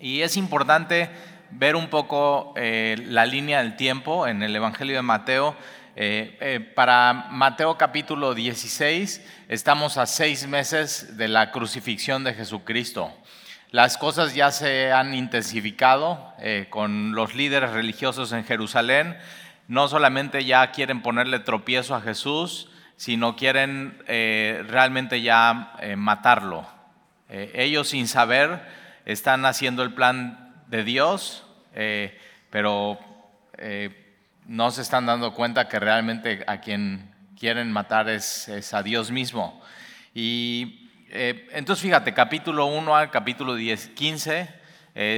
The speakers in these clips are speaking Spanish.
Y es importante ver un poco eh, la línea del tiempo en el Evangelio de Mateo. Eh, eh, para Mateo capítulo 16 estamos a seis meses de la crucifixión de Jesucristo. Las cosas ya se han intensificado con los líderes religiosos en Jerusalén. No solamente ya quieren ponerle tropiezo a Jesús, sino quieren realmente ya matarlo. ellos sin saber están haciendo el plan de Dios, eh, pero eh, no se están dando cuenta que realmente a quien quieren matar es, a Dios mismo. Y eh, entonces fíjate, capítulo 1 al capítulo 10, 15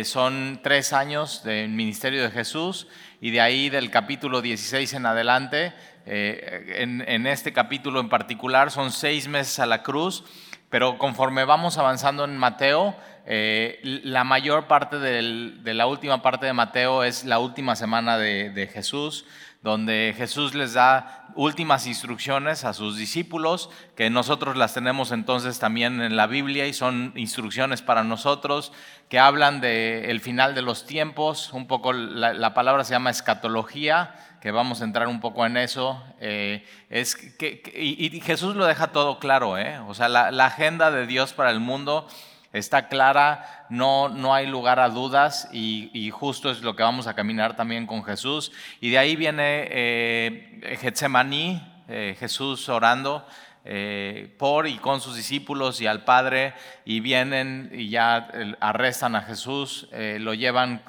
son tres años del ministerio de Jesús y de ahí del capítulo 16 en adelante, en, en este capítulo en particular son seis meses a la cruz, pero conforme vamos avanzando en Mateo, eh, la mayor parte de la última parte de Mateo es la última semana de, Jesús, donde Jesús les da últimas instrucciones a sus discípulos, que nosotros las tenemos entonces también en la Biblia y son instrucciones para nosotros que hablan del final de los tiempos, un poco la, palabra se llama escatología, que vamos a entrar un poco en eso. Eh, es que, y, Jesús lo deja todo claro, ¿eh? o sea, la agenda de Dios para el mundo está clara, no, no hay lugar a dudas y, justo es lo que vamos a caminar también con Jesús. Y de ahí viene eh, Getsemaní, eh, Jesús orando. Eh, por y con sus discípulos y al Padre y vienen y ya arrestan a Jesús, lo llevan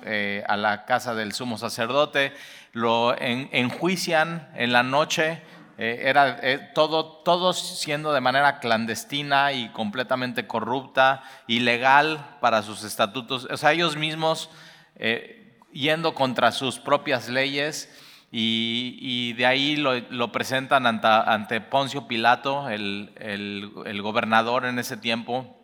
a la casa del sumo sacerdote, lo enjuician en la noche eh, era eh, todo, todo siendo de manera clandestina y completamente corrupta, ilegal para sus estatutos, o sea, ellos mismos eh, yendo contra sus propias leyes y, de ahí lo, presentan ante, Poncio Pilato, el, el, gobernador en ese tiempo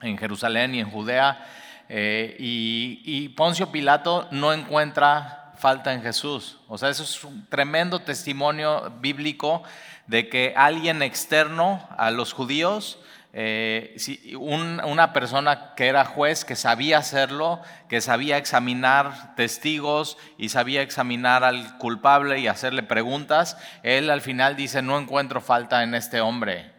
en Jerusalén y en Judea, y Poncio Pilato no encuentra falta en Jesús. O sea, eso es un tremendo testimonio bíblico de que alguien externo a los judíos, eh, una persona que era juez, que sabía hacerlo, que sabía examinar testigos y sabía examinar al culpable y hacerle preguntas, él al final dice, no encuentro falta en este hombre.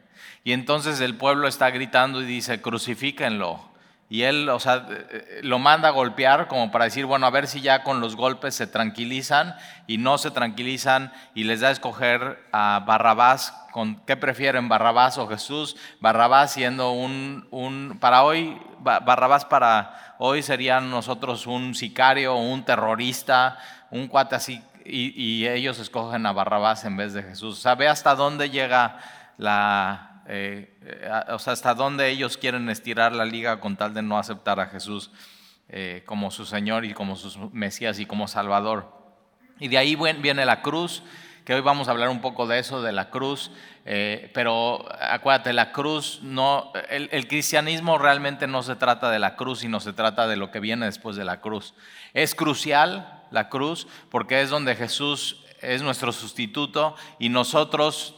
Y entonces el pueblo está gritando y dice, crucifíquenlo. Y él, o sea, eh, eh, lo manda a golpear como para decir, bueno, a ver si ya con los golpes se tranquilizan y no se tranquilizan y les da a escoger a Barrabás, con qué prefieren, Barrabás o Jesús. Barrabás siendo un, un para hoy, Barrabás para hoy serían nosotros un sicario, un terrorista, un cuate así, y, ellos escogen a Barrabás en vez de Jesús. ¿Sabe hasta dónde llega la, eh, eh, o sea, hasta dónde ellos quieren estirar la liga con tal de no aceptar a Jesús eh, como su Señor y como su Mesías y como Salvador. Y de ahí viene la cruz, que hoy vamos a hablar un poco de eso, de la cruz, pero acuérdate, la cruz no, el, cristianismo realmente no se trata de la cruz, sino se trata de lo que viene después de la cruz. Es crucial la cruz porque es donde Jesús es nuestro sustituto y nosotros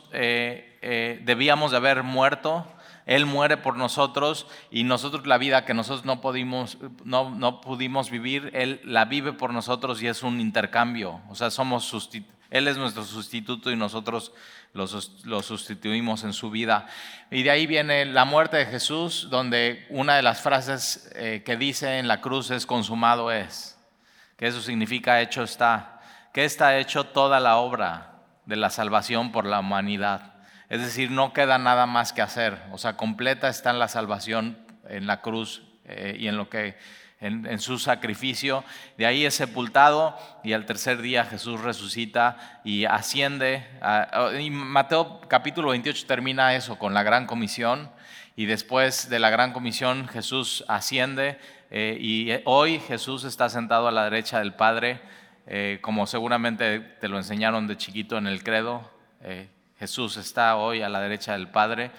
debíamos de haber muerto. Él muere por nosotros y nosotros la vida que nosotros no pudimos, no, no pudimos vivir, Él la vive por nosotros y es un intercambio. O sea, somos Él es nuestro sustituto y nosotros lo, sustituimos en su vida. Y de ahí viene la muerte de Jesús, donde una de las frases eh, que dice en la cruz es consumado es, que eso significa hecho está, que está hecho toda la obra de la salvación por la humanidad. Es decir, no queda nada más que hacer. O sea, completa está en la salvación en la cruz eh, y en lo que en, su sacrificio. De ahí es sepultado y al tercer día Jesús resucita y asciende. y Mateo capítulo 28 termina eso con la gran comisión. Y después de la gran comisión Jesús asciende eh, y hoy Jesús está sentado a la derecha del Padre, eh, como seguramente te lo enseñaron de chiquito en el credo. Jesús está hoy a la derecha del Padre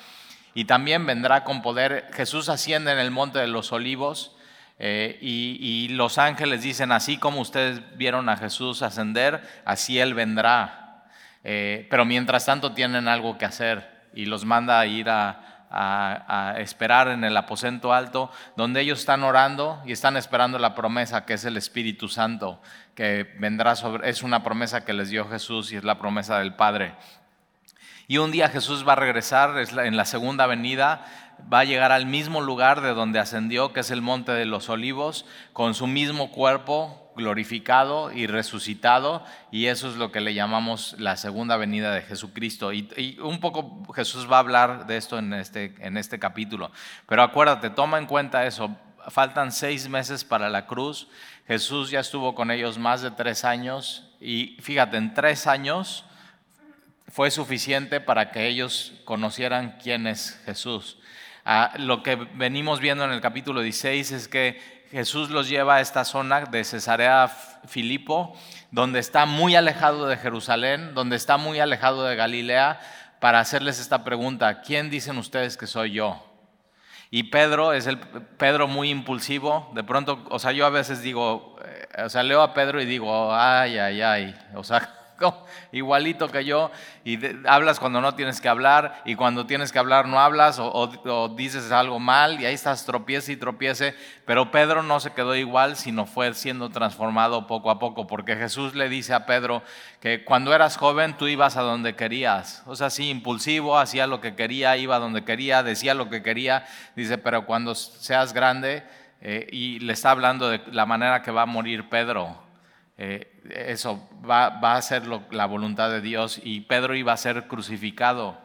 y también vendrá con poder. Jesús asciende en el monte de los olivos eh, y, los ángeles dicen, así como ustedes vieron a Jesús ascender, así Él vendrá. Eh, pero mientras tanto tienen algo que hacer y los manda a ir a, a, esperar en el aposento alto, donde ellos están orando y están esperando la promesa que es el Espíritu Santo, que vendrá sobre, es una promesa que les dio Jesús y es la promesa del Padre. Y un día Jesús va a regresar en la segunda venida, va a llegar al mismo lugar de donde ascendió, que es el Monte de los Olivos, con su mismo cuerpo glorificado y resucitado, y eso es lo que le llamamos la segunda venida de Jesucristo. Y, un poco Jesús va a hablar de esto en este, en este capítulo. Pero acuérdate, toma en cuenta eso, faltan seis meses para la cruz, Jesús ya estuvo con ellos más de tres años, y fíjate, en tres años fue suficiente para que ellos conocieran quién es Jesús. Ah, lo que venimos viendo en el capítulo 16 es que Jesús los lleva a esta zona de Cesarea Filipo, donde está muy alejado de Jerusalén, donde está muy alejado de Galilea, para hacerles esta pregunta, ¿quién dicen ustedes que soy yo? Y Pedro es el Pedro muy impulsivo, de pronto, o sea, yo a veces digo, eh, o sea, leo a Pedro y digo, ay, ay, ay, o sea, igualito que yo, y hablas cuando no tienes que hablar, y cuando tienes que hablar no hablas, o, dices algo mal, y ahí estás tropiece y tropiece, pero Pedro no se quedó igual, sino fue siendo transformado poco a poco, porque Jesús le dice a Pedro que cuando eras joven tú ibas a donde querías, o sea, impulsivo, hacía lo que quería, iba donde quería, decía lo que quería, dice, pero cuando seas grande, eh, y le está hablando de la manera que va a morir Pedro, eh, eso va, a ser la voluntad de Dios y Pedro iba a ser crucificado.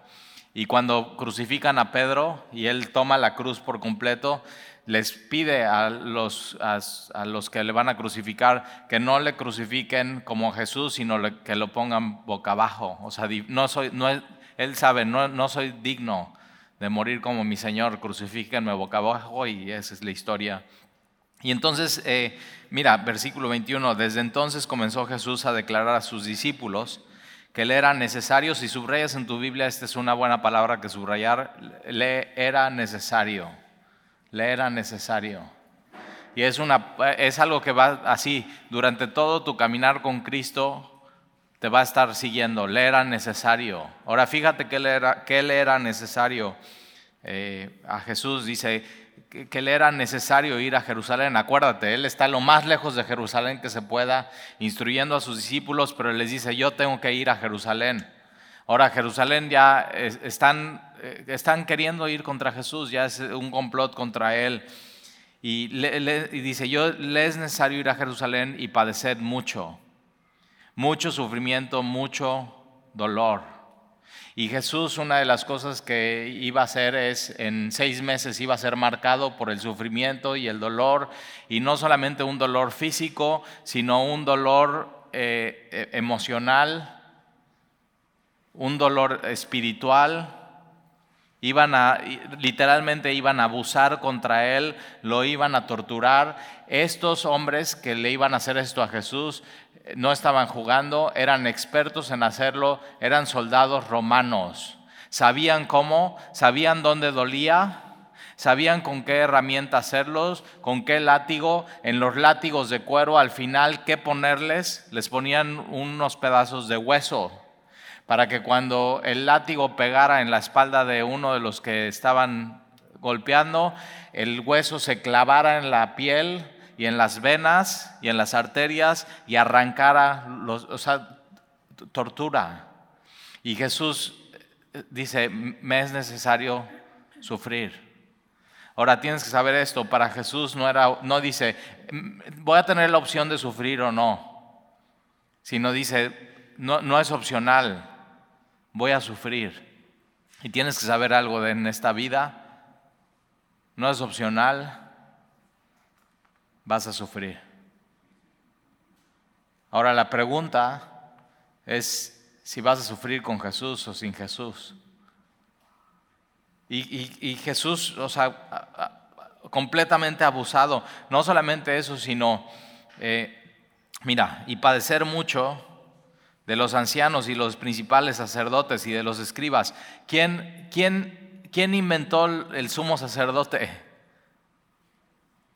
Y cuando crucifican a Pedro y él toma la cruz por completo, les pide a los, a, los que le van a crucificar que no le crucifiquen como Jesús, sino que lo pongan boca abajo. O sea, no soy, no, él sabe, no, no soy digno de morir como mi Señor, crucifíquenme boca abajo y esa es la historia y entonces, eh, mira, versículo 21, desde entonces comenzó Jesús a declarar a sus discípulos que le era necesario, si subrayas en tu Biblia, esta es una buena palabra que subrayar, le era necesario, le era necesario. Y es, una, es algo que va así, durante todo tu caminar con Cristo te va a estar siguiendo, le era necesario. Ahora fíjate que le era, que le era necesario eh, a Jesús, dice, que, le era necesario ir a Jerusalén. Acuérdate, él está lo más lejos de Jerusalén que se pueda, instruyendo a sus discípulos, pero les dice, yo tengo que ir a Jerusalén. Ahora, Jerusalén ya están, eh, están queriendo ir contra Jesús, ya es un complot contra él. Y, y dice, yo le es necesario ir a Jerusalén y padecer mucho, mucho sufrimiento, mucho dolor. Y Jesús, una de las cosas que iba a hacer es, en seis meses iba a ser marcado por el sufrimiento y el dolor, y no solamente un dolor físico, sino un dolor eh, e, emocional, un dolor espiritual. Iban a, literalmente iban a abusar contra él, lo iban a torturar. Estos hombres que le iban a hacer esto a Jesús no estaban jugando, eran expertos en hacerlo, eran soldados romanos. Sabían cómo, sabían dónde dolía, sabían con qué herramienta hacerlos, con qué látigo, en los látigos de cuero al final qué ponerles, les ponían unos pedazos de hueso para que cuando el látigo pegara en la espalda de uno de los que estaban golpeando, el hueso se clavara en la piel y en las venas y en las arterias y arrancara, o sea, tortura. Y Jesús eh, dice, me es necesario sufrir. Ahora tienes que saber esto, para Jesús no era no dice voy a tener la opción de sufrir o no, sino dice no es opcional, voy a sufrir. Y tienes que saber algo de en esta vida, no es opcional, vas a sufrir. Ahora la pregunta es si vas a sufrir con Jesús o sin Jesús. Y, Jesús, o sea, completamente abusado. No solamente eso, sino, eh, mira, y padecer mucho de los ancianos y los principales sacerdotes y de los escribas. ¿Quién, quién, quién inventó el sumo sacerdote?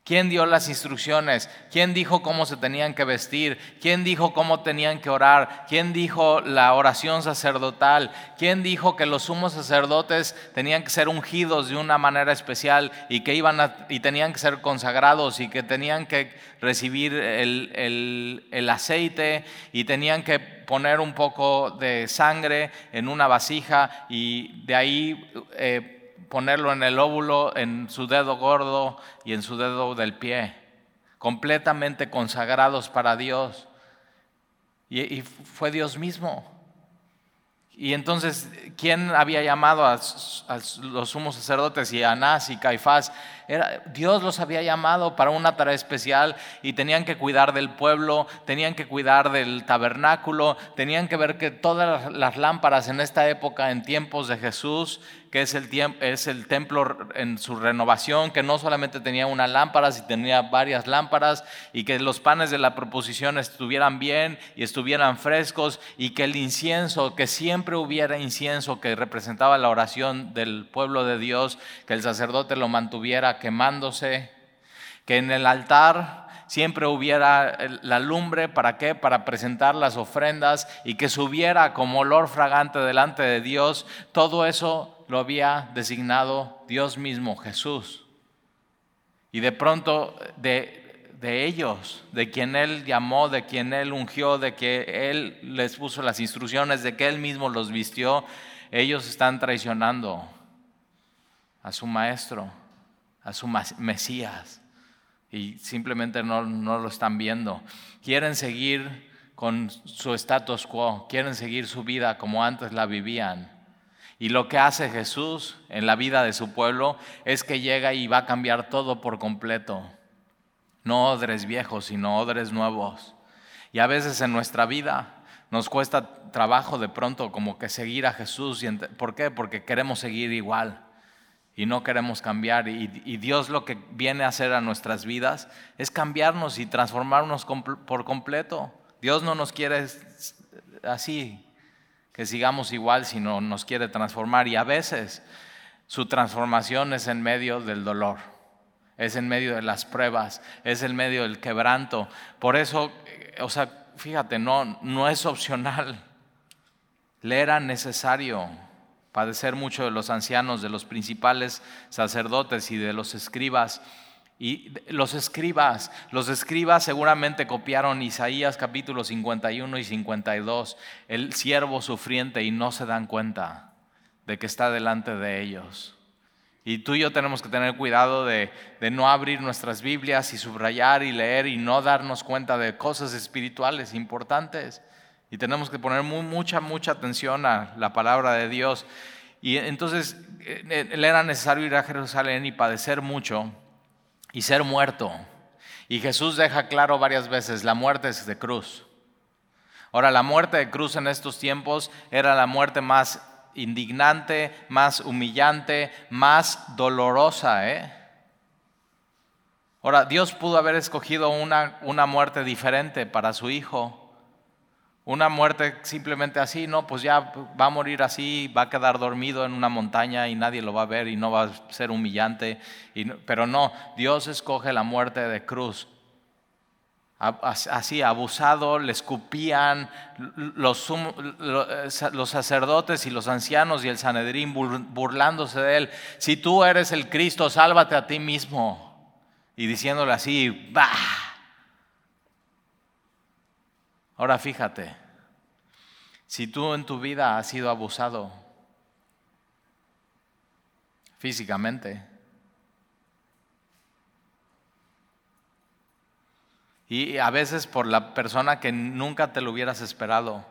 ¿Quién dio las instrucciones? ¿Quién dijo cómo se tenían que vestir? ¿Quién dijo cómo tenían que orar? ¿Quién dijo la oración sacerdotal? ¿Quién dijo que los sumos sacerdotes tenían que ser ungidos de una manera especial y que iban y tenían que ser consagrados y que tenían que recibir el, aceite y tenían que poner un poco de sangre en una vasija y de ahí eh, ponerlo en el óvulo, en su dedo gordo y en su dedo del pie, completamente consagrados para Dios. Y, fue Dios mismo. Y entonces, ¿quién había llamado a, los sumos sacerdotes y a Anás y Caifás? Dios los había llamado para una tarea especial y tenían que cuidar del pueblo, tenían que cuidar del tabernáculo, tenían que ver que todas las lámparas en esta época, en tiempos de Jesús, que es el, es el templo en su renovación, que no solamente tenía una lámpara, sino tenía varias lámparas, y que los panes de la proposición estuvieran bien y estuvieran frescos, y que el incienso, que siempre hubiera incienso que representaba la oración del pueblo de Dios, que el sacerdote lo mantuviera quemándose, que en el altar siempre hubiera la lumbre, ¿para qué? Para presentar las ofrendas y que subiera como olor fragante delante de Dios. Todo eso lo había designado Dios mismo, Jesús. Y de pronto de, de ellos, de quien Él llamó, de quien Él ungió, de que Él les puso las instrucciones, de que Él mismo los vistió, ellos están traicionando a su maestro, a su Mesías y simplemente no, lo están viendo. Quieren seguir con su status quo, quieren seguir su vida como antes la vivían. Y lo que hace Jesús en la vida de su pueblo es que llega y va a cambiar todo por completo. No odres viejos, sino odres nuevos. Y a veces en nuestra vida nos cuesta trabajo de pronto como que seguir a Jesús. ¿Por qué? Porque queremos seguir igual y no queremos cambiar. Y, Dios lo que viene a hacer a nuestras vidas es cambiarnos y transformarnos por completo. Dios no nos quiere así, que sigamos igual, sino nos quiere transformar. Y a veces su transformación es en medio del dolor, es en medio de las pruebas, es en medio del quebranto. Por eso, o sea, fíjate, no, no es opcional, le era necesario padecer mucho de los ancianos, de los principales sacerdotes y de los escribas. Y los escribas, los escribas seguramente copiaron Isaías capítulo 51 y 52, el siervo sufriente y no se dan cuenta de que está delante de ellos. Y tú y yo tenemos que tener cuidado de, de, no abrir nuestras Biblias y subrayar y leer y no darnos cuenta de cosas espirituales importantes. Y tenemos que poner mucha, mucha atención a la palabra de Dios. Y entonces eh, le era necesario ir a Jerusalén y padecer mucho y ser muerto. Y Jesús deja claro varias veces, la muerte es de cruz. Ahora, la muerte de cruz en estos tiempos era la muerte más indignante, más humillante, más dolorosa. ¿eh? Ahora, Dios pudo haber escogido una, una muerte diferente para su Hijo. Una muerte simplemente así, no, pues ya va a morir así, va a quedar dormido en una montaña y nadie lo va a ver y no va a ser humillante. pero no, Dios escoge la muerte de cruz. Así, abusado, le escupían los, los sacerdotes y los ancianos y el Sanedrín burlándose de él. Si tú eres el Cristo, sálvate a ti mismo. Y diciéndole así, ¡bah! Ahora fíjate, si tú en tu vida has sido abusado físicamente, y a veces por la persona que nunca te lo hubieras esperado,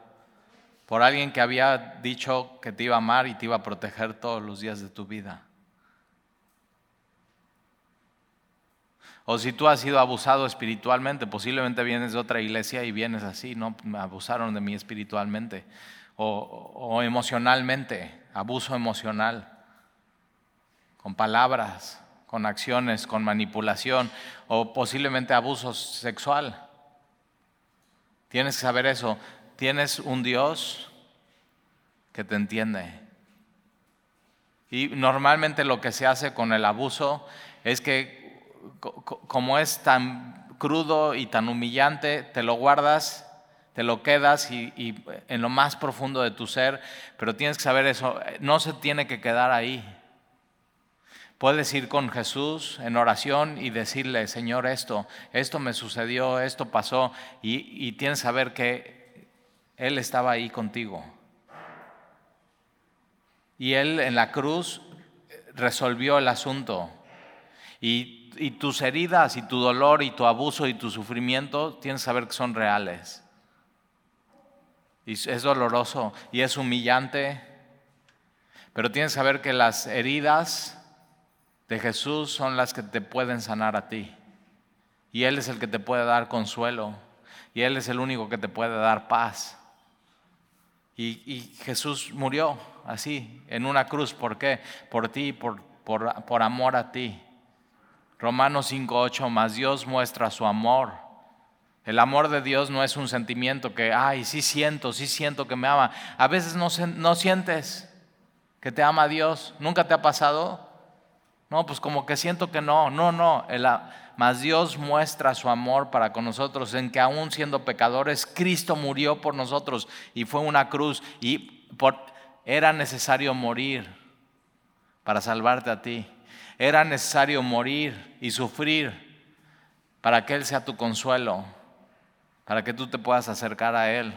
por alguien que había dicho que te iba a amar y te iba a proteger todos los días de tu vida. O si tú has sido abusado espiritualmente, posiblemente vienes de otra iglesia y vienes así, ¿no? Me abusaron de mí espiritualmente. O, emocionalmente, abuso emocional, con palabras, con acciones, con manipulación, o posiblemente abuso sexual. Tienes que saber eso. Tienes un Dios que te entiende. Y normalmente lo que se hace con el abuso es que como es tan crudo y tan humillante, te lo guardas, te lo quedas y, en lo más profundo de tu ser, pero tienes que saber eso, no se tiene que quedar ahí. Puedes ir con Jesús en oración y decirle, Señor, esto, esto me sucedió, esto pasó, y, y tienes que saber que Él estaba ahí contigo. Y Él en la cruz resolvió el asunto. Y, tus heridas y tu dolor y tu abuso y tu sufrimiento tienes que saber que son reales. Y es doloroso y es humillante, pero tienes que saber que las heridas de Jesús son las que te pueden sanar a ti. Y Él es el que te puede dar consuelo. Y Él es el único que te puede dar paz. Y, Jesús murió así, en una cruz. ¿Por qué? Por ti, por, por, por amor a ti. Romanos 5.8, más Dios muestra su amor. El amor de Dios no es un sentimiento que, ay, sí siento, sí siento que me ama. A veces no, no sientes que te ama Dios. ¿Nunca te ha pasado? No, pues como que siento que no. No, no. El, mas Dios muestra su amor para con nosotros en que aún siendo pecadores, Cristo murió por nosotros y fue una cruz y era necesario morir para salvarte a ti. Era necesario morir y sufrir para que Él sea tu consuelo, para que tú te puedas acercar a Él,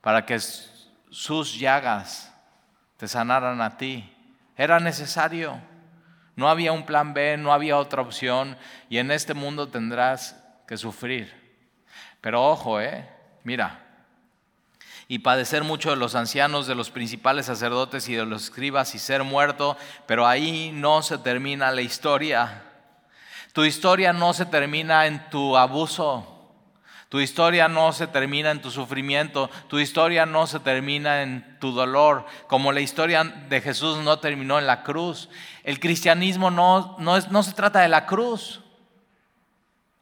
para que sus llagas te sanaran a ti. Era necesario. No había un plan B, no había otra opción y en este mundo tendrás que sufrir. Pero ojo, eh, mira, y padecer mucho de los ancianos, de los principales sacerdotes y de los escribas y ser muerto, pero ahí no se termina la historia. Tu historia no se termina en tu abuso, tu historia no se termina en tu sufrimiento, tu historia no se termina en tu dolor, como la historia de Jesús no terminó en la cruz. El cristianismo no, no, es, no se trata de la cruz.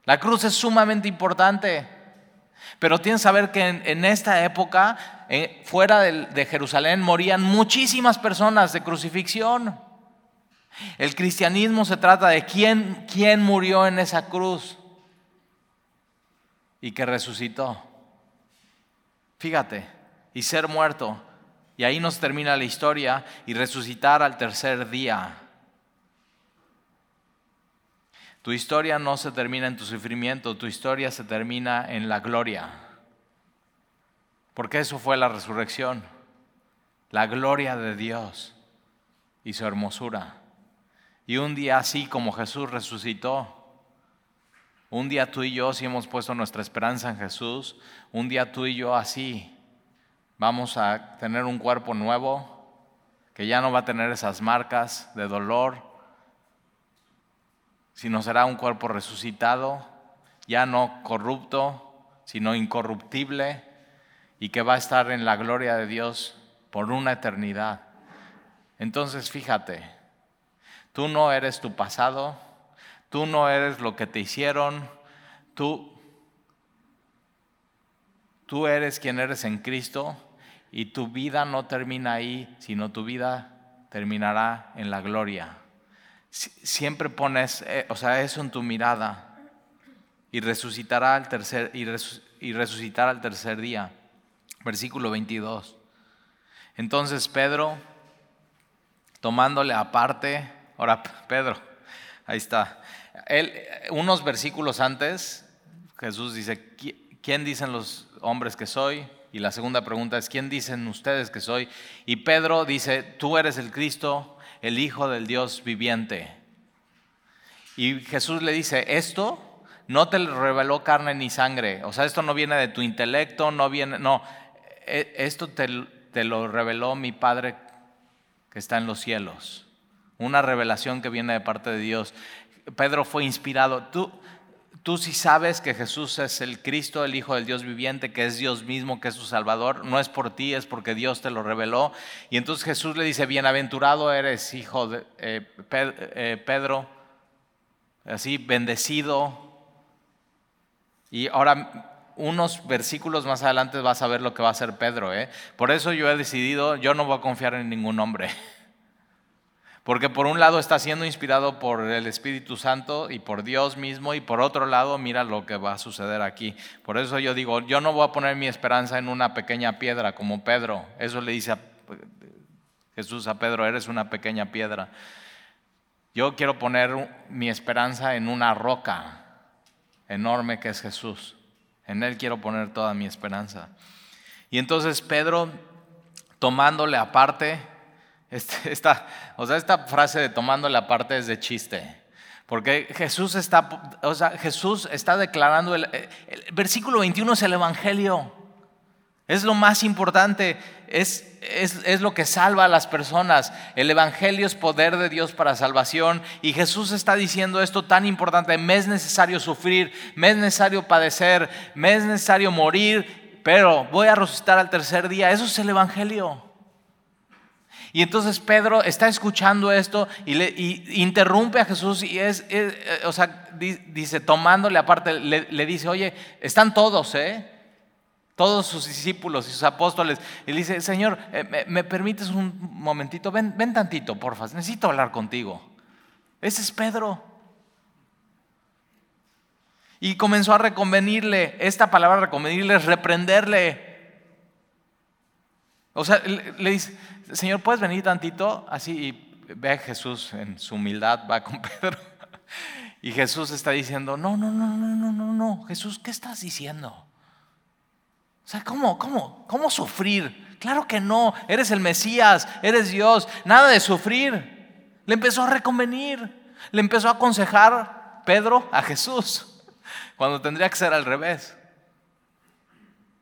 La cruz es sumamente importante, pero tienes que saber que en, esta época, eh, fuera de, de Jerusalén, morían muchísimas personas de crucifixión. El cristianismo se trata de quién, quién murió en esa cruz y que resucitó. Fíjate, y ser muerto. Y ahí nos termina la historia y resucitar al tercer día. Tu historia no se termina en tu sufrimiento, tu historia se termina en la gloria. Porque eso fue la resurrección, la gloria de Dios y su hermosura. Y un día así como Jesús resucitó, un día tú y yo, si hemos puesto nuestra esperanza en Jesús, un día tú y yo así vamos a tener un cuerpo nuevo que ya no va a tener esas marcas de dolor, sino será un cuerpo resucitado, ya no corrupto, sino incorruptible, y que va a estar en la gloria de Dios por una eternidad. Entonces fíjate, tú no eres tu pasado, Tú no eres lo que te hicieron, tú, tú eres quien eres en Cristo y tu vida no termina ahí, sino tu vida terminará en la gloria. Siempre pones, eh, o sea, eso en tu mirada y resucitará al tercer, y, y resucitará al tercer día. Versículo 22. Entonces Pedro, tomándole aparte, ahora Pedro, ahí está, unos versículos antes, Jesús dice, ¿quién dicen los hombres que soy? Y la segunda pregunta es, ¿quién dicen ustedes que soy? Y Pedro dice, tú eres el Cristo, el Hijo del Dios viviente. Y Jesús le dice, esto no te reveló carne ni sangre. O sea, esto no viene de tu intelecto, no viene, no, e, esto te, te lo reveló mi Padre que está en los cielos. Una revelación que viene de parte de Dios. Pedro fue inspirado. Tú, tú sí sabes que Jesús es el Cristo, el Hijo del Dios viviente, que es Dios mismo, que es su Salvador. No es por ti, es porque Dios te lo reveló. Y entonces Jesús le dice, bienaventurado eres, hijo de eh, eh, Pedro, así, bendecido. Y ahora unos versículos más adelante vas a ver lo que va a hacer Pedro. ¿eh? Por eso yo he decidido, yo no voy a confiar en ningún hombre. Porque por un lado está siendo inspirado por el Espíritu Santo y por Dios mismo, y por otro lado mira lo que va a suceder aquí. Por eso yo digo, yo no voy a poner mi esperanza en una pequeña piedra como Pedro. Eso le dice a Jesús a Pedro, eres una pequeña piedra. Yo quiero poner mi esperanza en una roca enorme que es Jesús. En Él quiero poner toda mi esperanza. Y entonces Pedro, tomándole aparte, este, esta, o sea, esta frase de tomándole aparte es de chiste. Porque Jesús está, o sea, Jesús está declarando, el, versículo 21 es el Evangelio. Es lo más importante, es, es, lo que salva a las personas. El Evangelio es poder de Dios para salvación y Jesús está diciendo esto tan importante, me es necesario sufrir, me es necesario padecer, me es necesario morir, pero voy a resucitar al tercer día. Eso es el Evangelio. Y entonces Pedro está escuchando esto y, interrumpe a Jesús y es, eh, o sea, dice, tomándole aparte, le, le dice, oye, están todos, ¿eh? todos sus discípulos y sus apóstoles. Y le dice, Señor, eh, ¿me, permites un momentito? Ven, ven tantito, porfa, necesito hablar contigo. Ese es Pedro. Y comenzó a reconvenirle, esta palabra reconvenirle es reprenderle. O sea, le, dice, Señor, ¿puedes venir tantito? Así, y ve a Jesús en su humildad, va con Pedro. Y Jesús está diciendo, no, no, no, no, no, no, no. Jesús, ¿qué estás diciendo? O sea, ¿cómo, cómo, cómo sufrir? Claro que no, eres el Mesías, eres Dios, nada de sufrir. Le empezó a reconvenir, le empezó a aconsejar Pedro a Jesús, cuando tendría que ser al revés.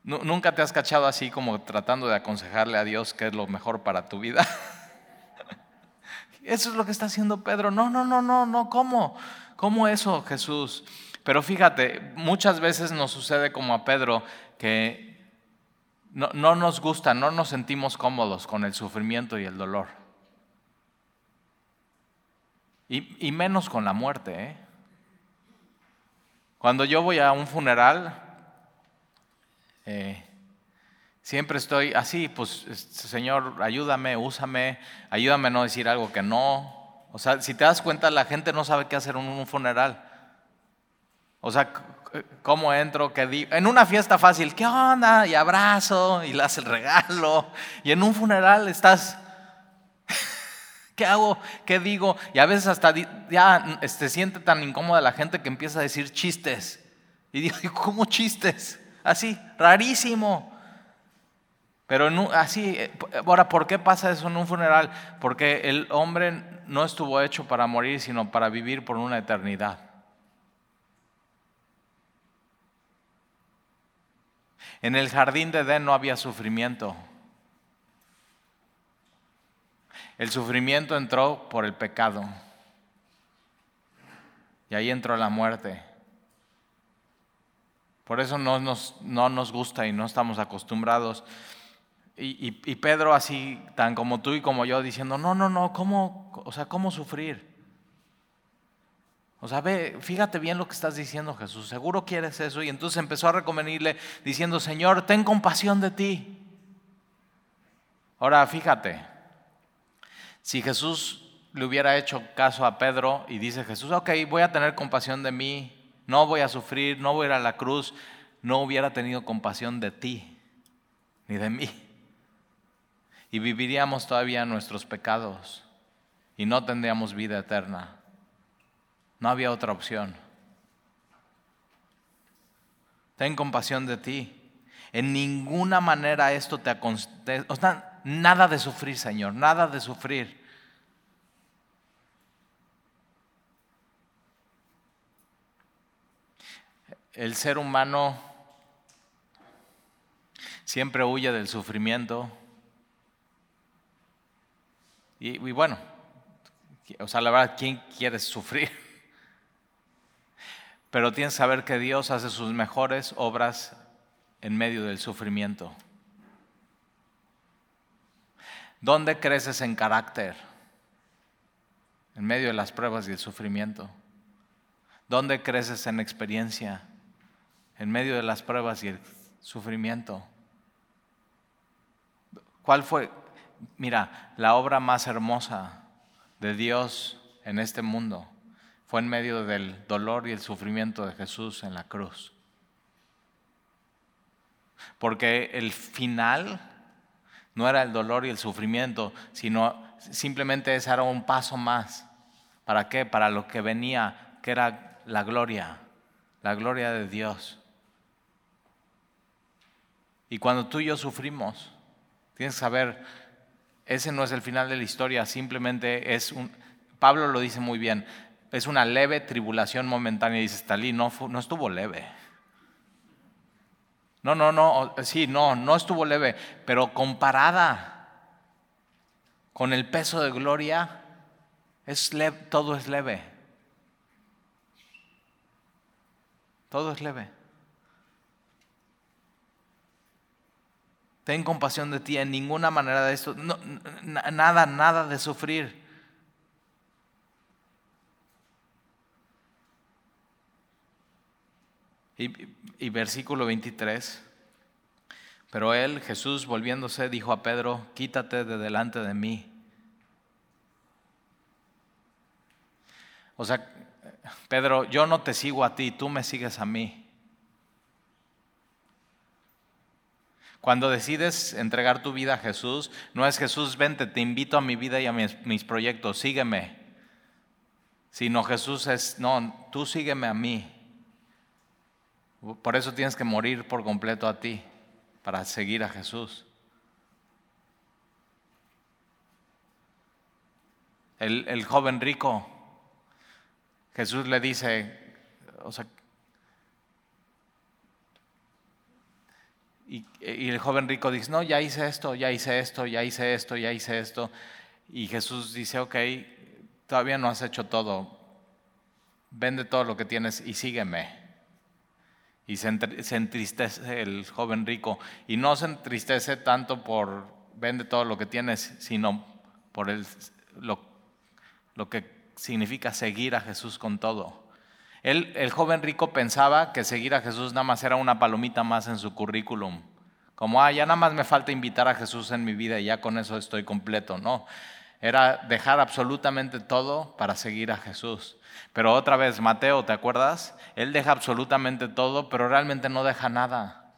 ¿Nunca te has cachado así como tratando de aconsejarle a Dios qué es lo mejor para tu vida? Eso es lo que está haciendo Pedro. No, no, no, no, no, ¿cómo? ¿Cómo eso, Jesús? Pero fíjate, muchas veces nos sucede como a Pedro que no, nos gusta, no nos sentimos cómodos con el sufrimiento y el dolor. Y, menos con la muerte. ¿eh? Cuando yo voy a un funeral, eh, siempre estoy así, pues Señor, ayúdame, úsame, ayúdame a no decir algo que no. O sea, si te das cuenta, la gente no sabe qué hacer en un funeral. O sea, ¿Cómo entro? ¿Qué digo? En una fiesta fácil, ¿qué onda? Y abrazo y le hace el regalo. Y en un funeral estás, ¿qué hago? ¿Qué digo? Y a veces hasta ya se siente tan incómoda la gente que empieza a decir chistes. Y digo, ¿cómo chistes? Así, rarísimo. Pero así, eh, ahora, ¿por qué pasa eso en un funeral? Porque el hombre no estuvo hecho para morir, sino para vivir por una eternidad. En el jardín de Edén no había sufrimiento. El sufrimiento entró por el pecado. Y ahí entró la muerte. Por eso no nos, no nos gusta y no estamos acostumbrados. Y, Pedro así, tan como tú y como yo, diciendo, no, no, no, ¿cómo, o sea, ¿cómo sufrir? O sea, ve, fíjate bien lo que estás diciendo, Jesús. Seguro quieres eso. Y entonces empezó a reconvenirle diciendo, Señor, ten compasión de ti. Ahora, fíjate, si Jesús le hubiera hecho caso a Pedro y dice Jesús, ok, voy a tener compasión de mí, no voy a sufrir, no voy a ir a la cruz, no hubiera tenido compasión de ti ni de mí. Y viviríamos todavía nuestros pecados y no tendríamos vida eterna. No había otra opción. Ten compasión de ti. En ninguna manera esto te aconseja. nada de sufrir, Señor, nada de sufrir. El ser humano siempre huye del sufrimiento. Y, bueno, o sea, la verdad, ¿quién quiere sufrir? Pero tienes que saber que Dios hace sus mejores obras en medio del sufrimiento. ¿Dónde creces en carácter? En medio de las pruebas y el sufrimiento. ¿Dónde creces en experiencia? En medio de las pruebas y el sufrimiento. ¿Cuál fue? Mira, la obra más hermosa de Dios en este mundo fue en medio del dolor y el sufrimiento de Jesús en la cruz. Porque el final no era el dolor y el sufrimiento, sino simplemente ese era un paso más. ¿Para qué? Para lo que venía, que era la gloria, la gloria de Dios. Y cuando tú y yo sufrimos, tienes que saber, ese no es el final de la historia, simplemente es un, Pablo lo dice muy bien, es una leve tribulación momentánea. Dice, Stalin, no, no estuvo leve. No, no, no, sí, no, no estuvo leve, pero comparada con el peso de gloria, es leve, todo es leve. Todo es leve. Ten compasión de ti en ninguna manera de esto. nada, nada de sufrir. Y, versículo 23. Pero él, Jesús, volviéndose, dijo a Pedro, quítate de delante de mí. O sea, Pedro, yo no te sigo a ti, tú me sigues a mí. Cuando decides entregar tu vida a Jesús, no es Jesús, vente, te invito a mi vida y a mis, proyectos, sígueme. Sino Jesús es, no, tú sígueme a mí. Por eso tienes que morir por completo a ti, para seguir a Jesús. El, joven rico, Jesús le dice, o sea, y, el joven rico dice, no, ya hice esto, ya hice esto, ya hice esto, ya hice esto. Y Jesús dice, ok, todavía no has hecho todo, vende todo lo que tienes y sígueme. Y se entristece el joven rico. Y no se entristece tanto por vende todo lo que tienes, sino por el, lo, lo que significa seguir a Jesús con todo. Él, el joven rico pensaba que seguir a Jesús nada más era una palomita más en su currículum. Como, ah, ya nada más me falta invitar a Jesús en mi vida y ya con eso estoy completo. No, era dejar absolutamente todo para seguir a Jesús. Pero otra vez, Mateo, ¿te acuerdas? Él deja absolutamente todo, pero realmente no deja nada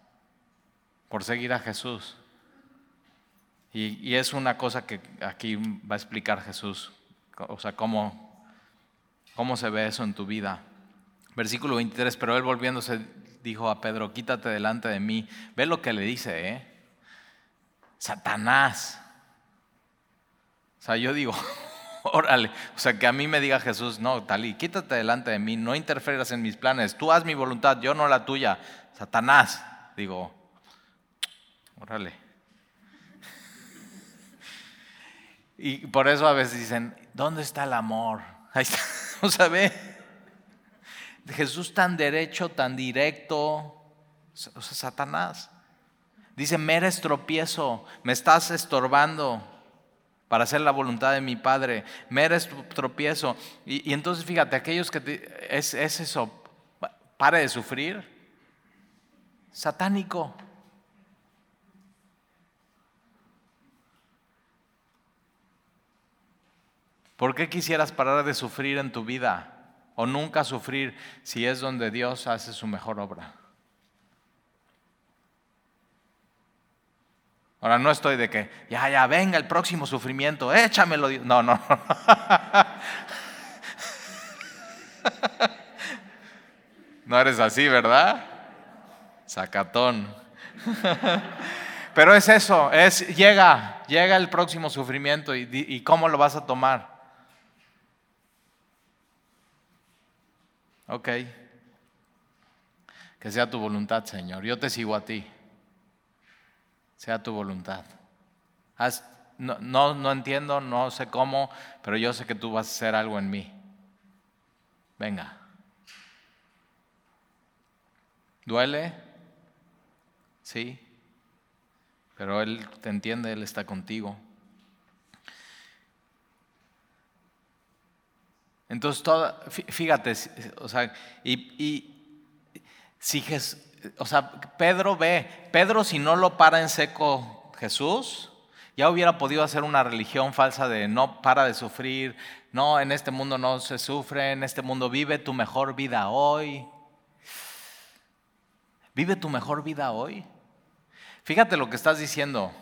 por seguir a Jesús. Y, es una cosa que aquí va a explicar Jesús, o sea, cómo, cómo se ve eso en tu vida. Versículo 23, pero él volviéndose dijo a Pedro, quítate delante de mí. Ve lo que le dice, ¿eh? Satanás. O sea, yo digo, órale, o sea, que a mí me diga Jesús, no, Talí, quítate delante de mí, no interfieras en mis planes, tú haz mi voluntad, yo no la tuya. Satanás, digo, órale. Y por eso a veces dicen, ¿dónde está el amor? Ahí está, o sea, ve, Jesús tan derecho, tan directo, o sea, Satanás. Dice, me eres tropiezo, me estás estorbando para hacer la voluntad de mi Padre. Me eres tropiezo. Y, entonces fíjate, aquellos que es, es eso, pare de sufrir, satánico. ¿Por qué quisieras parar de sufrir en tu vida o nunca sufrir si es donde Dios hace su mejor obra? Ahora no estoy de que, ya, ya, venga el próximo sufrimiento, échamelo. No, no. No eres así, ¿verdad? Sacatón. Pero es eso, es llega, llega el próximo sufrimiento y cómo lo vas a tomar. Ok. Que sea tu voluntad, Señor. Yo te sigo a ti sea tu voluntad. no, no, no entiendo, no sé cómo, pero yo sé que tú vas a hacer algo en mí. Venga. ¿Duele? Sí. Pero Él te entiende, Él está contigo. Entonces, fíjate, o sea, y, y si Jesús o sea, Pedro ve, Pedro si no lo para en seco Jesús, Ya hubiera podido hacer una religión falsa de no para de sufrir, no, en este mundo no se sufre, en este mundo vive tu mejor vida hoy. Vive tu mejor vida hoy. Fíjate lo que estás diciendo,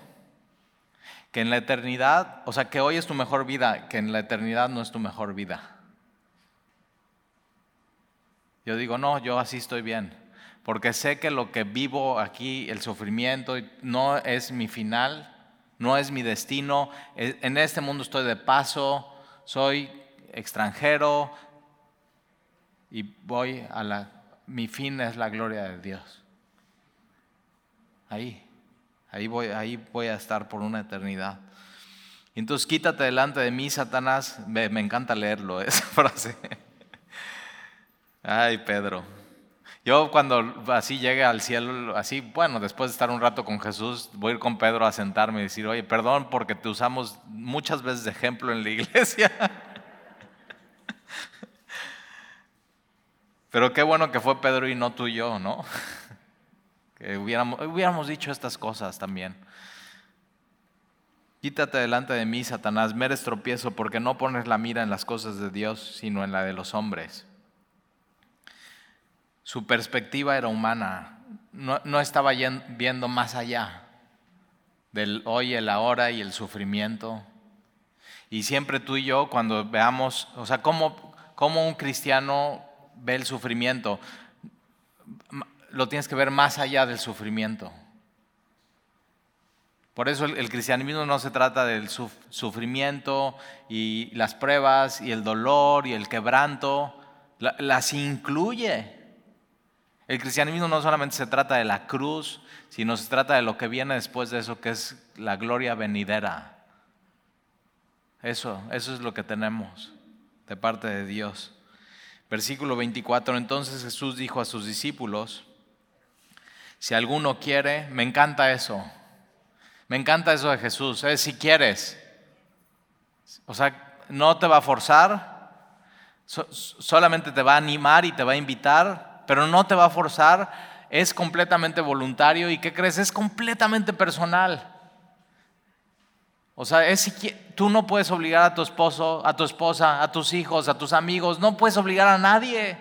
que en la eternidad, o sea, que hoy es tu mejor vida, que en la eternidad no es tu mejor vida. Yo digo, no, yo así estoy bien, porque sé que lo que vivo aquí, el sufrimiento, no es mi final, no es mi destino, e, en este mundo estoy de paso, soy extranjero y voy a la, mi fin es la gloria de Dios. Ahí, ahí voy, ahí voy a estar por una eternidad. entonces quítate delante de mí, Satanás. Me, me encanta leerlo, esa frase. Ay, Pedro. Yo cuando así llegue al cielo, así, bueno, después de estar un rato con Jesús, voy a ir con Pedro a sentarme y decir, oye, perdón porque te usamos muchas veces de ejemplo en la iglesia. Pero qué bueno que fue Pedro y no tú y yo, ¿no? Que hubiéramos, hubiéramos dicho estas cosas también. Quítate delante de mí, Satanás, me eres tropiezo porque no pones la mira en las cosas de Dios, sino en la de los hombres. Su perspectiva era humana, no, estaba viendo más allá del hoy, el ahora y el sufrimiento. Y siempre tú y yo, cuando veamos, o sea, cómo, cómo un cristiano ve el sufrimiento, lo tienes que ver más allá del sufrimiento. Por eso el, cristianismo no se trata del sufrimiento y las pruebas y el dolor y el quebranto, las incluye. El cristianismo no solamente se trata de la cruz, sino se trata de lo que viene después de eso, que es la gloria venidera. Eso, eso es lo que tenemos de parte de Dios. Versículo 24, entonces Jesús dijo a sus discípulos, si alguno quiere, me encanta eso. Me encanta eso de Jesús. Es si quieres. O sea, no te va a forzar, solamente te va a animar y te va a invitar, pero no te va a forzar. Es completamente voluntario y ¿qué crees? Es completamente personal. O sea, es tú no puedes obligar a tu esposo, a tu esposa, a tus hijos, a tus amigos, no puedes obligar a nadie.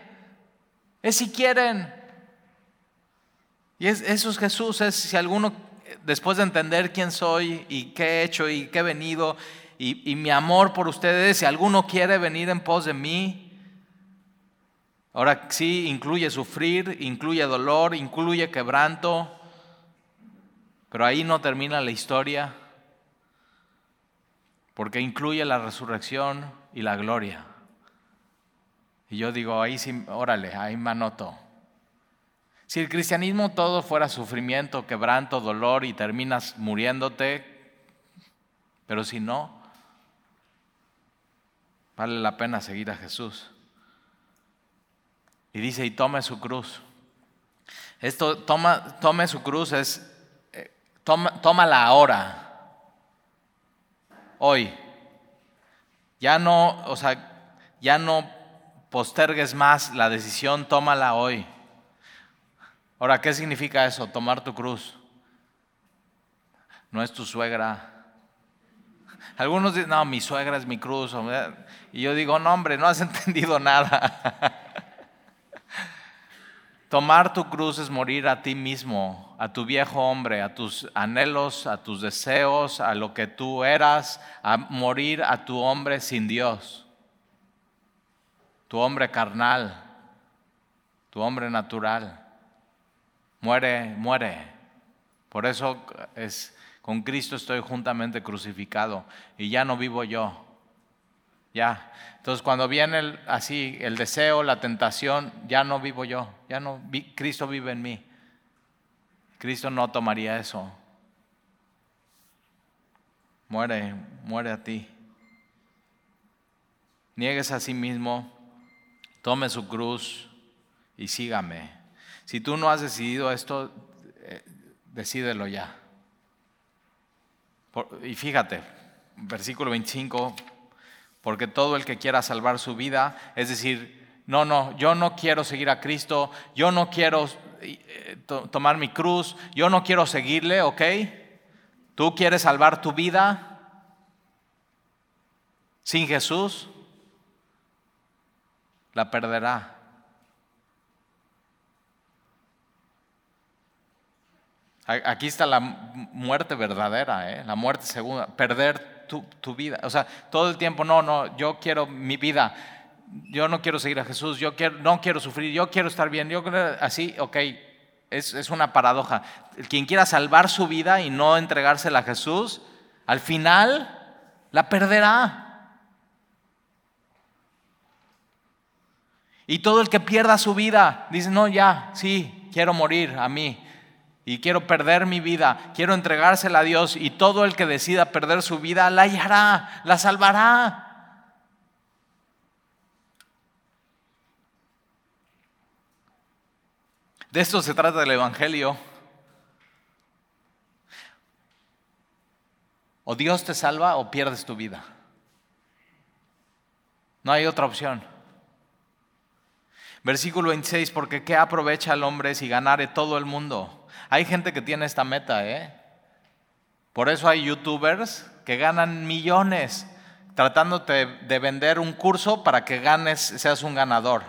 Es si quieren. Y eso es Jesús, es si alguno, después de entender quién soy y qué he hecho y qué he venido y, mi amor por ustedes, si alguno quiere venir en pos de mí, ahora sí, incluye sufrir, incluye dolor, incluye quebranto, pero ahí no termina la historia, porque incluye la resurrección y la gloria. Y yo digo, ahí sí, órale, ahí me anoto. Si el cristianismo todo fuera sufrimiento, quebranto, dolor y terminas muriéndote, pero si no, vale la pena seguir a Jesús. Y dice, y tome su cruz. Esto, toma, tome su cruz, es, eh, toma, tómala ahora, hoy. Ya no, o sea, ya no postergues más la decisión, tómala hoy. Ahora, ¿qué significa eso? Tomar tu cruz. No es tu suegra. Algunos dicen, no, mi suegra es mi cruz. Y yo digo, no, hombre, no has entendido nada. Tomar tu cruz es morir a ti mismo, a tu viejo hombre, a tus anhelos, a tus deseos, a lo que tú eras, a morir a tu hombre sin Dios, tu hombre carnal, tu hombre natural. Muere, muere. Por eso es, con Cristo estoy juntamente crucificado y ya no vivo yo. Ya. Entonces cuando viene así el deseo, la tentación, ya no vivo yo. Ya no Cristo vive en mí. Cristo no tomaría eso. Muere, muere a ti. Niegues a sí mismo, tome su cruz y sígame. Si tú no has decidido esto, eh, decídelo ya. y fíjate, versículo 25, porque todo el que quiera salvar su vida, es decir, no, no, yo no quiero seguir a Cristo, yo no quiero eh, tomar mi cruz, yo no quiero seguirle, ¿ok? ¿Tú quieres salvar tu vida sin Jesús? La perderá. Aquí está la muerte verdadera, ¿eh? la muerte segunda, perder tu, vida. O sea, todo el tiempo, no, no, yo quiero mi vida, yo no quiero seguir a Jesús, yo quiero, no quiero sufrir, yo quiero estar bien, yo así, ok, es, es una paradoja. Quien quiera salvar su vida y no entregársela a Jesús, al final la perderá. Y todo el que pierda su vida dice, no, ya, sí, quiero morir a mí y quiero perder mi vida, quiero entregársela a Dios y todo el que decida perder su vida la hallará, la salvará. De esto se trata el Evangelio. O Dios te salva o pierdes tu vida. No hay otra opción. Versículo 26, porque ¿qué aprovecha el hombre si ganare todo el mundo? Hay gente que tiene esta meta, ¿eh? Por eso hay youtubers que ganan millones tratándote de vender un curso para que ganes, seas un ganador.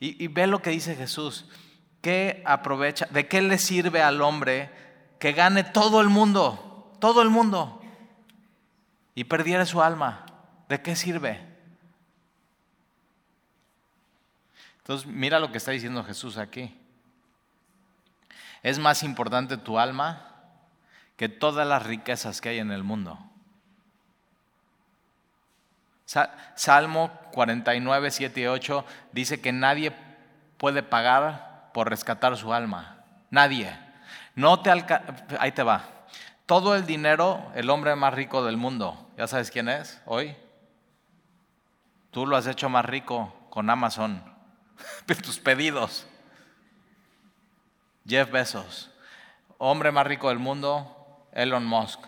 Y, y ve lo que dice Jesús. ¿Qué aprovecha? ¿De qué le sirve al hombre que gane todo el mundo? Todo el mundo. Y perdiera su alma. ¿De qué sirve? Entonces, mira lo que está diciendo Jesús aquí. Es más importante tu alma que todas las riquezas que hay en el mundo. Salmo 49, 7 y 8 dice que nadie puede pagar por rescatar su alma. Nadie. No te Ahí te va. Todo el dinero, el hombre más rico del mundo, ¿ya sabes quién es hoy? Tú lo has hecho más rico con Amazon tus pedidos. Jeff Bezos, hombre más rico del mundo, Elon Musk.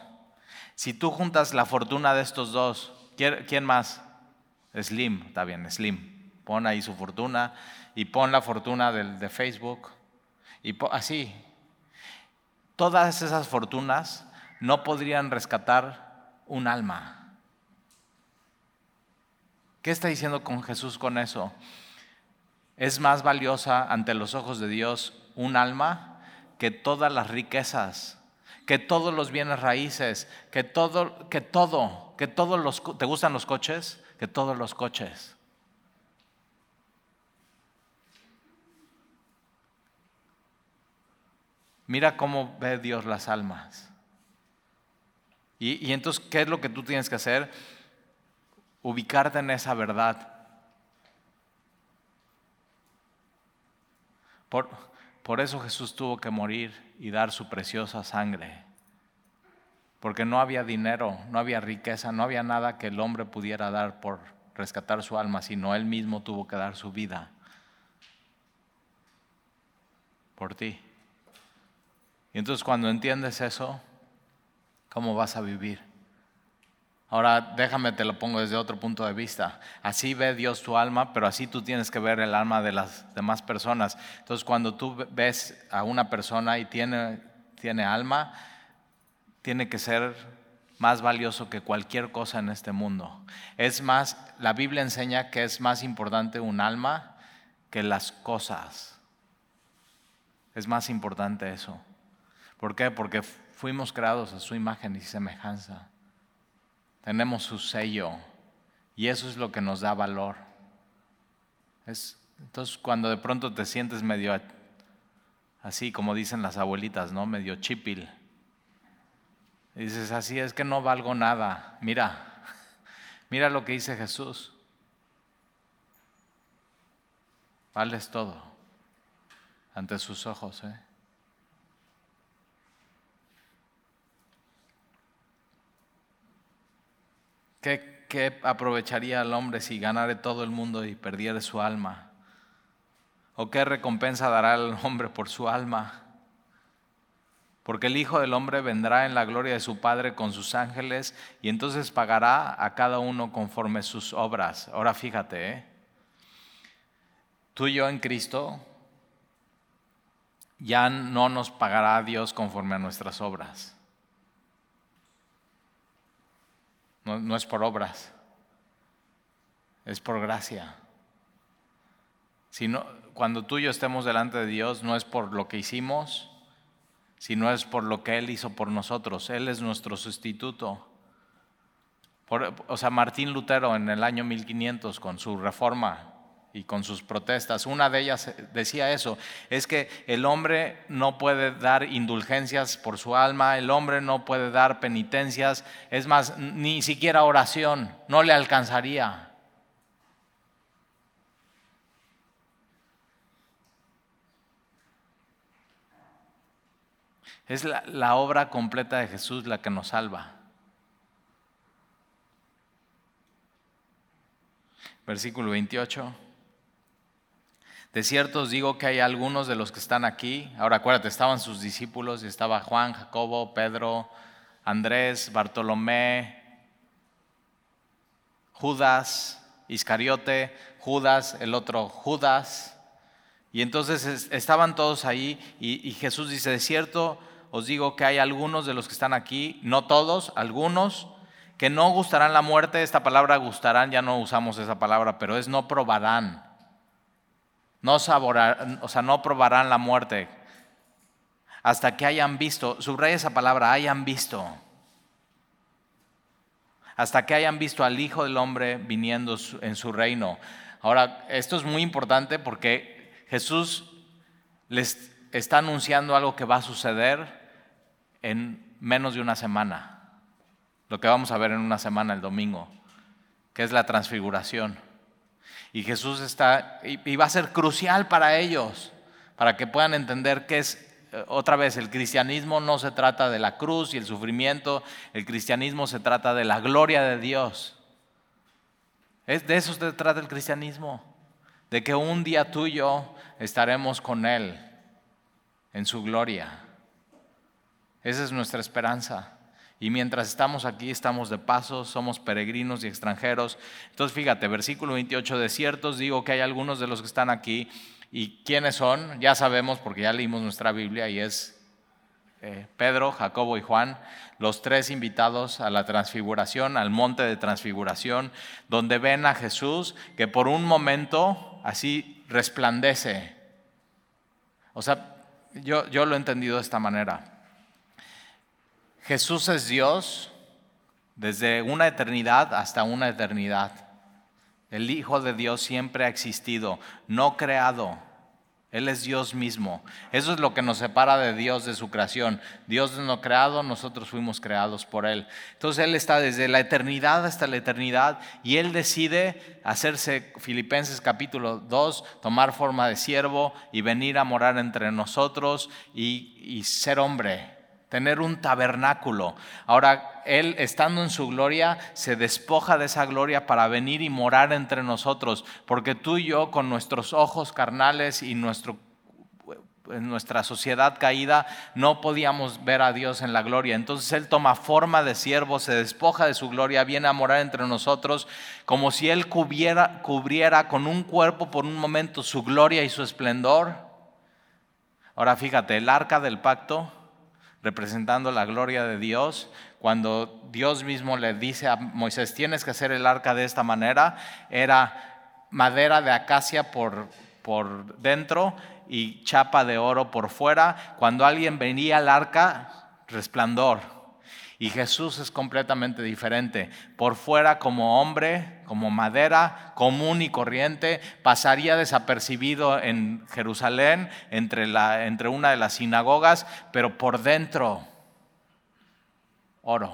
Si tú juntas la fortuna de estos dos, ¿quién más? Slim, está bien, Slim. Pon ahí su fortuna y pon la fortuna de Facebook. Y así. Todas esas fortunas no podrían rescatar un alma. ¿Qué está diciendo con Jesús con eso? Es más valiosa ante los ojos de Dios un alma que todas las riquezas, que todos los bienes raíces, que todo, que todo, que todos los... ¿Te gustan los coches? Que todos los coches. Mira cómo ve Dios las almas. Y, y, entonces, ¿qué es lo que tú tienes que hacer? Ubicarte en esa verdad. Por, eso Jesús tuvo que morir y dar su preciosa sangre. Porque no había dinero, no había riqueza, no había nada que el hombre pudiera dar por rescatar su alma, sino él mismo tuvo que dar su vida por ti. Y entonces cuando entiendes eso, ¿cómo vas a vivir? Ahora déjame, te lo pongo desde otro punto de vista. Así ve Dios tu alma, pero así tú tienes que ver el alma de las demás personas. Entonces cuando tú ves a una persona y tiene, tiene alma, tiene que ser más valioso que cualquier cosa en este mundo. Es más, la Biblia enseña que es más importante un alma que las cosas. Es más importante eso. ¿Por qué? Porque fuimos creados a su imagen y semejanza tenemos su sello y eso es lo que nos da valor. entonces cuando de pronto te sientes medio así como dicen las abuelitas, ¿no? Medio chipil. Y dices, así es que no valgo nada. Mira, mira lo que dice Jesús. Vales todo ante sus ojos. ¿eh? ¿Qué, aprovecharía el hombre si ganare todo el mundo y perdiera su alma? ¿O qué recompensa dará el hombre por su alma? Porque el Hijo del Hombre vendrá en la gloria de su Padre con sus ángeles y entonces pagará a cada uno conforme sus obras. Ahora fíjate, ¿eh? tú y yo en Cristo ya no nos pagará Dios conforme a nuestras obras. No, no es por obras, es por gracia. Sino, cuando tú y yo estemos delante de Dios, no es por lo que hicimos, sino es por lo que Él hizo por nosotros. Él es nuestro sustituto. o sea, Martín Lutero en el año 1500 con su reforma y con sus protestas. Una de ellas decía eso, es que el hombre no puede dar indulgencias por su alma, el hombre no puede dar penitencias, es más, ni siquiera oración, no le alcanzaría. Es la, obra completa de Jesús la que nos salva. Versículo 28. De cierto os digo que hay algunos de los que están aquí, ahora acuérdate, estaban sus discípulos, y estaba Juan, Jacobo, Pedro, Andrés, Bartolomé, Judas, Iscariote, Judas, el otro Judas. Y entonces estaban todos ahí y, y Jesús dice, de cierto os digo que hay algunos de los que están aquí, no todos, algunos, que no gustarán la muerte. Esta palabra gustarán, ya no usamos esa palabra, pero es no probarán no saborarán, o sea, no probarán la muerte hasta que hayan visto, subraya esa palabra, hayan visto, hasta que hayan visto al Hijo del Hombre viniendo en su reino. Ahora, esto es muy importante porque Jesús les está anunciando algo que va a suceder en menos de una semana, lo que vamos a ver en una semana el domingo, que es la transfiguración. Y Jesús está, y va a ser crucial para ellos, para que puedan entender que es, eh, otra vez, el cristianismo no se trata de la cruz y el sufrimiento, el cristianismo se trata de la gloria de Dios. Es, de eso se trata el cristianismo, de que un día tú y yo estaremos con Él en su gloria. Esa es nuestra esperanza. Y mientras estamos aquí, estamos de paso, somos peregrinos y extranjeros. Entonces, fíjate, versículo 28, de ciertos digo que hay algunos de los que están aquí. ¿Y quiénes son? Ya sabemos porque ya leímos nuestra Biblia y es eh, Pedro, Jacobo y Juan, los tres invitados a la transfiguración, al monte de transfiguración, donde ven a Jesús que por un momento así resplandece. O sea, yo, yo lo he entendido de esta manera. Jesús es Dios desde una eternidad hasta una eternidad. El Hijo de Dios siempre ha existido, no creado. Él es Dios mismo. Eso es lo que nos separa de Dios de su creación. Dios no creado, nosotros fuimos creados por Él. Entonces Él está desde la eternidad hasta la eternidad y Él decide hacerse, Filipenses capítulo 2, tomar forma de siervo y venir a morar entre nosotros y ser hombre tener un tabernáculo. Ahora, Él, estando en su gloria, se despoja de esa gloria para venir y morar entre nosotros, porque tú y yo, con nuestros ojos carnales y nuestro nuestra sociedad caída no podíamos ver a Dios en la gloria. Entonces Él toma forma de siervo, se despoja de su gloria, viene a morar entre nosotros, como si Él cubriera con un cuerpo por un momento su gloria y su esplendor. Ahora fíjate, el arca del pacto representando la gloria de Dios, cuando Dios mismo le dice a Moisés, tienes que hacer el arca de esta manera, era madera de acacia por, por dentro y chapa de oro por fuera. Cuando alguien venía al arca, resplandor. Y Jesús es completamente diferente. Por fuera como hombre, como madera común y corriente, pasaría desapercibido en Jerusalén, entre, una de las sinagogas, pero por dentro, oro.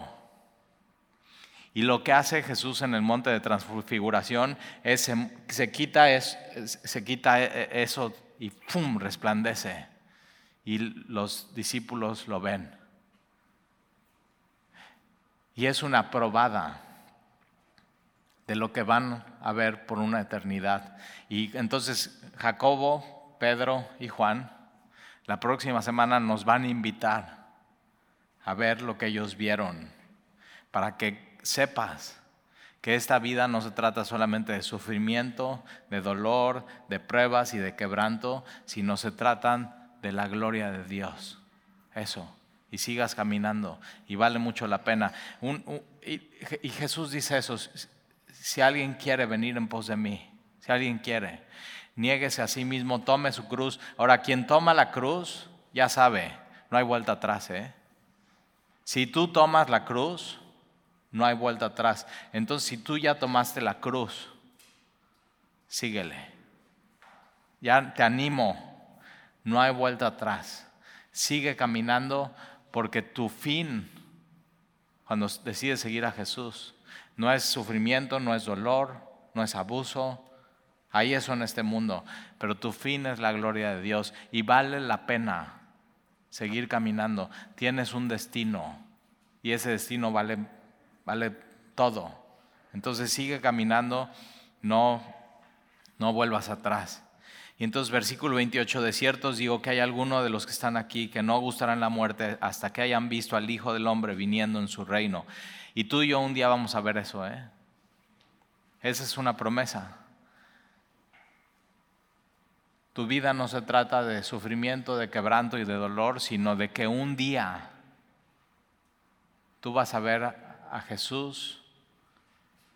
Y lo que hace Jesús en el monte de transfiguración es se, quita, es, se quita e, e, eso y ¡pum! resplandece. Y los discípulos lo ven. Y es una probada de lo que van a ver por una eternidad. Y entonces Jacobo, Pedro y Juan, la próxima semana nos van a invitar a ver lo que ellos vieron, para que sepas que esta vida no se trata solamente de sufrimiento, de dolor, de pruebas y de quebranto, sino se tratan de la gloria de Dios. Eso. Y sigas caminando. Y vale mucho la pena. y, Jesús dice eso. Si alguien quiere venir en pos de mí, si alguien quiere, niéguese a sí mismo, tome su cruz. Ahora, quien toma la cruz, ya sabe, no hay vuelta atrás. ¿eh? Si tú tomas la cruz, no hay vuelta atrás. Entonces, si tú ya tomaste la cruz, síguele. Ya te animo, no hay vuelta atrás. Sigue caminando porque tu fin, cuando decides seguir a Jesús, no es sufrimiento, no es dolor, no es abuso. Hay eso en este mundo, pero tu fin es la gloria de Dios y vale la pena seguir caminando. Tienes un destino y ese destino vale, vale todo. Entonces sigue caminando, no, no vuelvas atrás. Y entonces versículo 28, de ciertos digo que hay alguno de los que están aquí que no gustarán la muerte hasta que hayan visto al Hijo del Hombre viniendo en su reino. Y tú y yo un día vamos a ver eso, ¿eh? Esa es una promesa. Tu vida no se trata de sufrimiento, de quebranto y de dolor, sino de que un día tú vas a ver a Jesús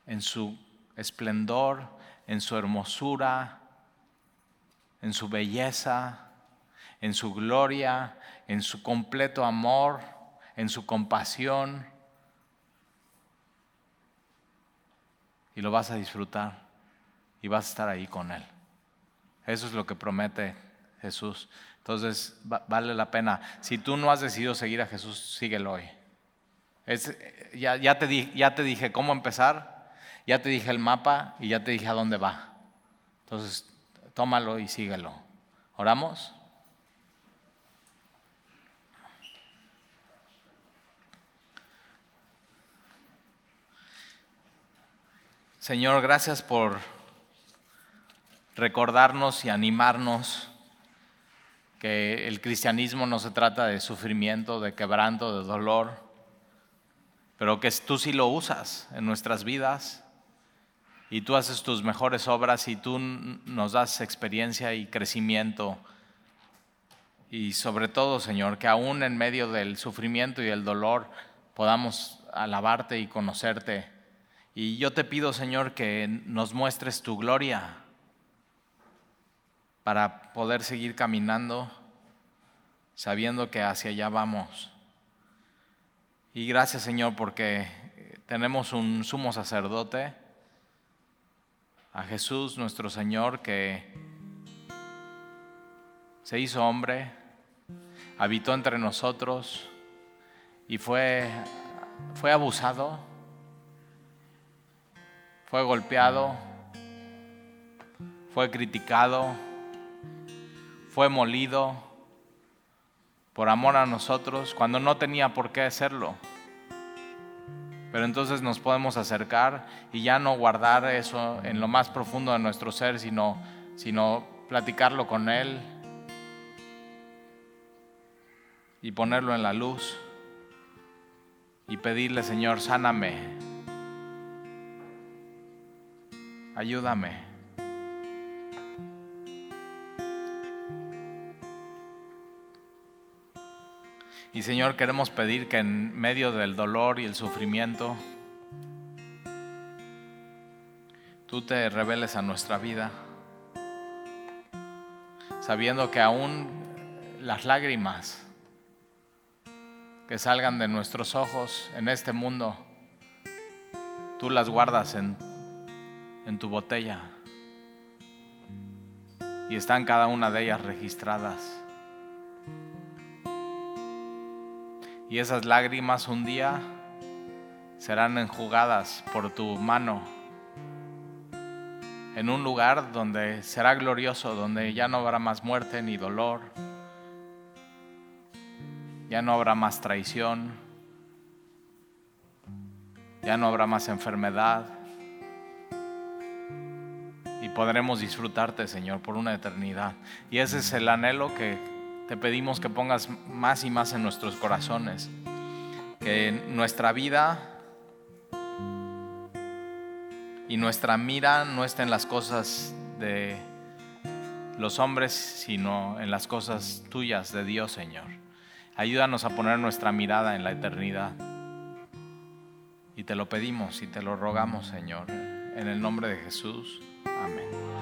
en su esplendor, en su hermosura, en su belleza, en su gloria, en su completo amor, en su compasión. Y lo vas a disfrutar y vas a estar ahí con Él. Eso es lo que promete Jesús. Entonces vale la pena. Si tú no has decidido seguir a Jesús, síguelo hoy. ya, te ya te dije cómo empezar, ya te dije el mapa y ya te dije a dónde va. Entonces tómalo y síguelo. ¿Oramos? Señor, gracias por recordarnos y animarnos que el cristianismo no se trata de sufrimiento, de quebranto, de dolor, pero que tú sí lo usas en nuestras vidas y tú haces tus mejores obras y tú nos das experiencia y crecimiento. Y sobre todo, Señor, que aún en medio del sufrimiento y el dolor podamos alabarte y conocerte. Y yo te pido, Señor, que nos muestres tu gloria para poder seguir caminando sabiendo que hacia allá vamos. Y gracias, Señor, porque tenemos un sumo sacerdote a Jesús nuestro Señor que se hizo hombre, habitó entre nosotros y fue, fue abusado, fue golpeado, fue criticado, fue molido por amor a nosotros cuando no tenía por qué hacerlo. Pero entonces nos podemos acercar y ya no guardar eso en lo más profundo de nuestro ser, sino, sino platicarlo con Él y ponerlo en la luz y pedirle, Señor, sáname, ayúdame. Y Señor, queremos pedir que en medio del dolor y el sufrimiento, tú te reveles a nuestra vida, sabiendo que aún las lágrimas que salgan de nuestros ojos en este mundo, tú las guardas en, en tu botella y están cada una de ellas registradas. Y esas lágrimas un día serán enjugadas por tu mano en un lugar donde será glorioso, donde ya no habrá más muerte ni dolor, ya no habrá más traición, ya no habrá más enfermedad y podremos disfrutarte, Señor, por una eternidad. Y ese es el anhelo que te pedimos que pongas más y más en nuestros corazones, que nuestra vida y nuestra mira no esté en las cosas de los hombres, sino en las cosas tuyas de Dios, Señor. Ayúdanos a poner nuestra mirada en la eternidad. Y te lo pedimos y te lo rogamos, Señor, en el nombre de Jesús. Amén.